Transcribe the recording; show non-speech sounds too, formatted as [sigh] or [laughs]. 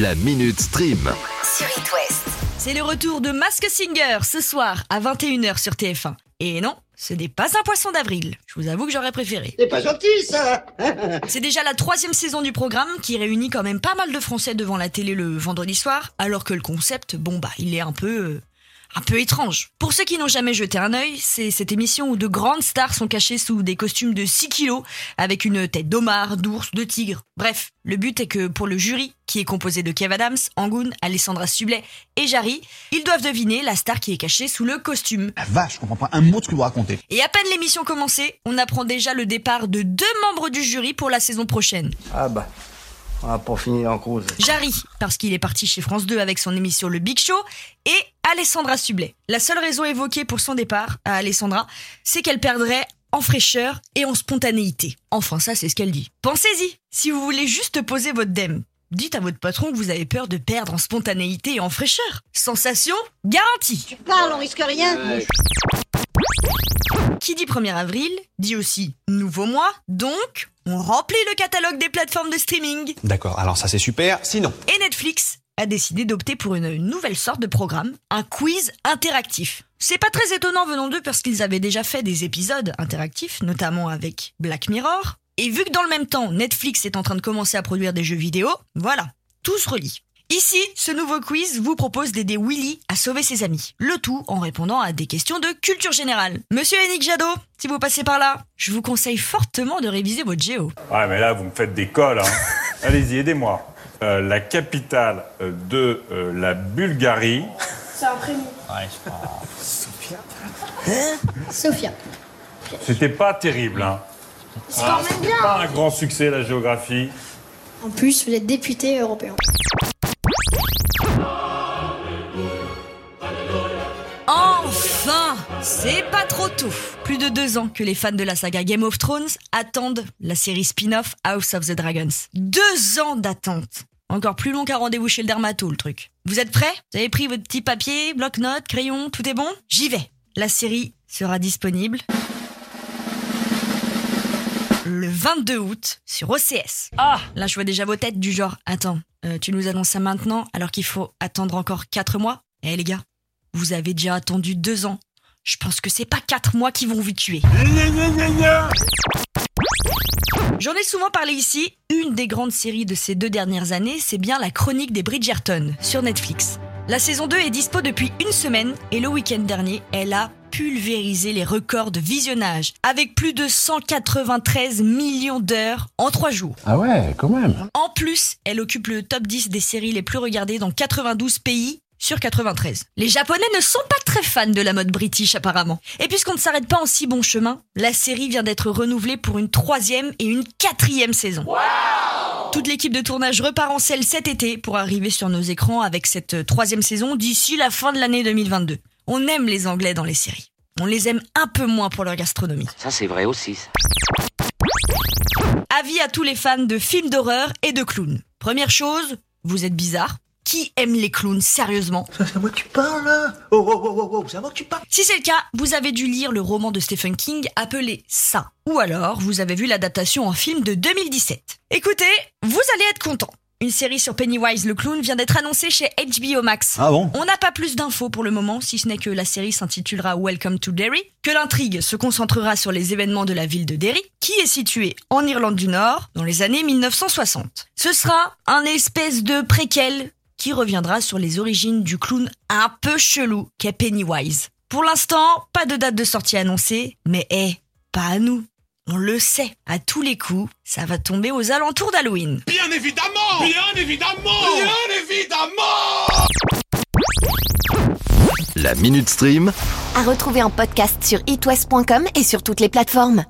La Minute Stream. sur It West. C'est le retour de Mask Singer ce soir à 21h sur TF1. Et non, ce n'est pas un poisson d'avril. Je vous avoue que j'aurais préféré. C'est pas gentil ça [laughs] C'est déjà la troisième saison du programme qui réunit quand même pas mal de Français devant la télé le vendredi soir, alors que le concept, bon bah, il est un peu... un peu étrange. Pour ceux qui n'ont jamais jeté un œil, c'est cette émission où de grandes stars sont cachées sous des costumes de 6 kilos, avec une tête d'homard, d'ours, de tigre. Bref, le but est que pour le jury, qui est composé de Kev Adams, Angoun, Alessandra Sublet et Jarry, ils doivent deviner la star qui est cachée sous le costume. La vache, je comprends pas un mot de ce que vous racontez. Et à peine l'émission commencée, on apprend déjà le départ de deux membres du jury pour la saison prochaine. Ah bah, va pour finir en cause. Jarry, parce qu'il est parti chez France 2 avec son émission Le Big Show, et Alessandra Sublet. La seule raison évoquée pour son départ à Alessandra, c'est qu'elle perdrait en fraîcheur et en spontanéité. Enfin, ça, c'est ce qu'elle dit. Pensez-y, si vous voulez juste poser votre dème, dites à votre patron que vous avez peur de perdre en spontanéité et en fraîcheur. Sensation garantie. Parle, on risque rien. Qui dit 1er avril, dit aussi nouveau mois, donc on remplit le catalogue des plateformes de streaming. D'accord, alors ça c'est super. Sinon, Et Netflix a décidé d'opter pour une nouvelle sorte de programme, un quiz interactif. C'est pas très étonnant venant d'eux parce qu'ils avaient déjà fait des épisodes interactifs, notamment avec Black Mirror. Et vu que dans le même temps, Netflix est en train de commencer à produire des jeux vidéo, voilà, tout se relie. Ici, ce nouveau quiz vous propose d'aider Willy à sauver ses amis. Le tout en répondant à des questions de culture générale. Monsieur Yannick Jadot, si vous passez par là, je vous conseille fortement de réviser votre géo. Ouais, mais là, vous me faites des cols. Hein. [laughs] Allez-y, aidez-moi. Euh, la capitale euh, de euh, la Bulgarie. Sophia. C'était pas terrible. Hein. Ah, c'était pas un grand succès, la géographie. En plus, vous êtes député européen. C'est pas trop tôt Plus de deux ans que les fans de la saga Game of Thrones attendent la série spin-off House of the Dragons. Deux ans d'attente Encore plus long qu'un rendez-vous chez le dermato, le truc. Vous êtes prêts? Vous avez pris votre petit papier, bloc-notes, crayon, tout est bon? J'y vais La série sera disponible le 22 août sur OCS. Ah Là, je vois déjà vos têtes du genre, attends, euh, tu nous annonces ça maintenant alors qu'il faut attendre encore 4 mois? Eh les gars, vous avez déjà attendu 2 ans. Je pense que c'est pas 4 mois qui vont vous tuer. J'en ai souvent parlé ici. Une des grandes séries de ces deux dernières années, c'est bien la chronique des Bridgerton sur Netflix. La saison 2 est dispo depuis une semaine et le week-end dernier, elle a pulvérisé les records de visionnage avec plus de 193 millions d'heures en 3 jours. ah ouais, quand même. En plus, elle occupe le top 10 des séries les plus regardées dans 92 pays sur 93. Les Japonais ne sont pas très fans de la mode british apparemment. Et puisqu'on ne s'arrête pas en si bon chemin, la série vient d'être renouvelée pour une troisième et une quatrième saison. Toute l'équipe de tournage repart en selle cet été pour arriver sur nos écrans avec cette troisième saison d'ici la fin de l'année 2022. On aime les Anglais dans les séries. On les aime un peu moins pour leur gastronomie. Ça, c'est vrai aussi. ça. Avis à tous les fans de films d'horreur et de clowns. Première chose, vous êtes bizarre. Qui aime les clowns sérieusement C'est à moi que tu parles là Oh, oh, oh, oh, oh, c'est à moi que tu parles Si c'est le cas, vous avez dû lire le roman de Stephen King appelé Ça. Ou alors, vous avez vu l'adaptation en film de 2017. Écoutez, vous allez être content. Une série sur Pennywise le clown vient d'être annoncée chez HBO Max. Ah bon On n'a pas plus d'infos pour le moment, si ce n'est que la série s'intitulera Welcome to Derry, que l'intrigue se concentrera sur les événements de la ville de Derry, qui est située en Irlande du Nord dans les années 1960. Ce sera un espèce de préquel qui reviendra sur les origines du clown un peu chelou qu'est Pennywise. Pour l'instant, pas de date de sortie annoncée, mais hé, pas à nous. On le sait, à tous les coups, ça va tomber aux alentours d'Halloween. Bien évidemment Bien évidemment Bien évidemment La Minute Stream. À retrouver en podcast sur itwest.com et sur toutes les plateformes.